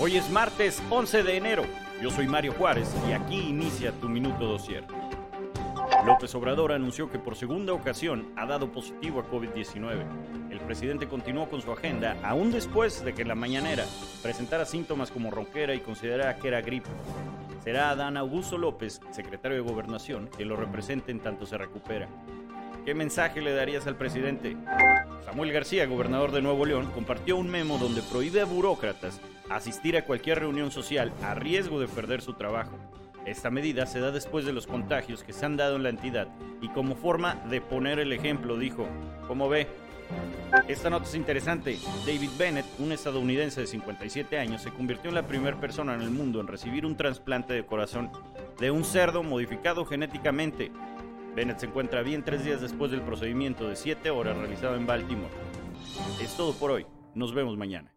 Hoy es martes 11 de enero. Yo soy Mario Juárez y aquí inicia tu Minuto Dosier. López Obrador anunció que por segunda ocasión ha dado positivo a COVID-19. El presidente continuó con su agenda aún después de que la mañanera presentara síntomas como ronquera y considerara que era gripe. Será Adán Augusto López, secretario de Gobernación, quien lo represente en tanto se recupera. ¿Qué mensaje le darías al presidente? Samuel García, gobernador de Nuevo León, compartió un memo donde prohíbe a burócratas asistir a cualquier reunión social a riesgo de perder su trabajo. Esta medida se da después de los contagios que se han dado en la entidad y como forma de poner el ejemplo, dijo, como ve, esta nota es interesante. David Bennett, un estadounidense de 57 años, se convirtió en la primera persona en el mundo en recibir un trasplante de corazón de un cerdo modificado genéticamente. Bennett se encuentra bien tres días después del procedimiento de 7 horas realizado en Baltimore. Es todo por hoy. Nos vemos mañana.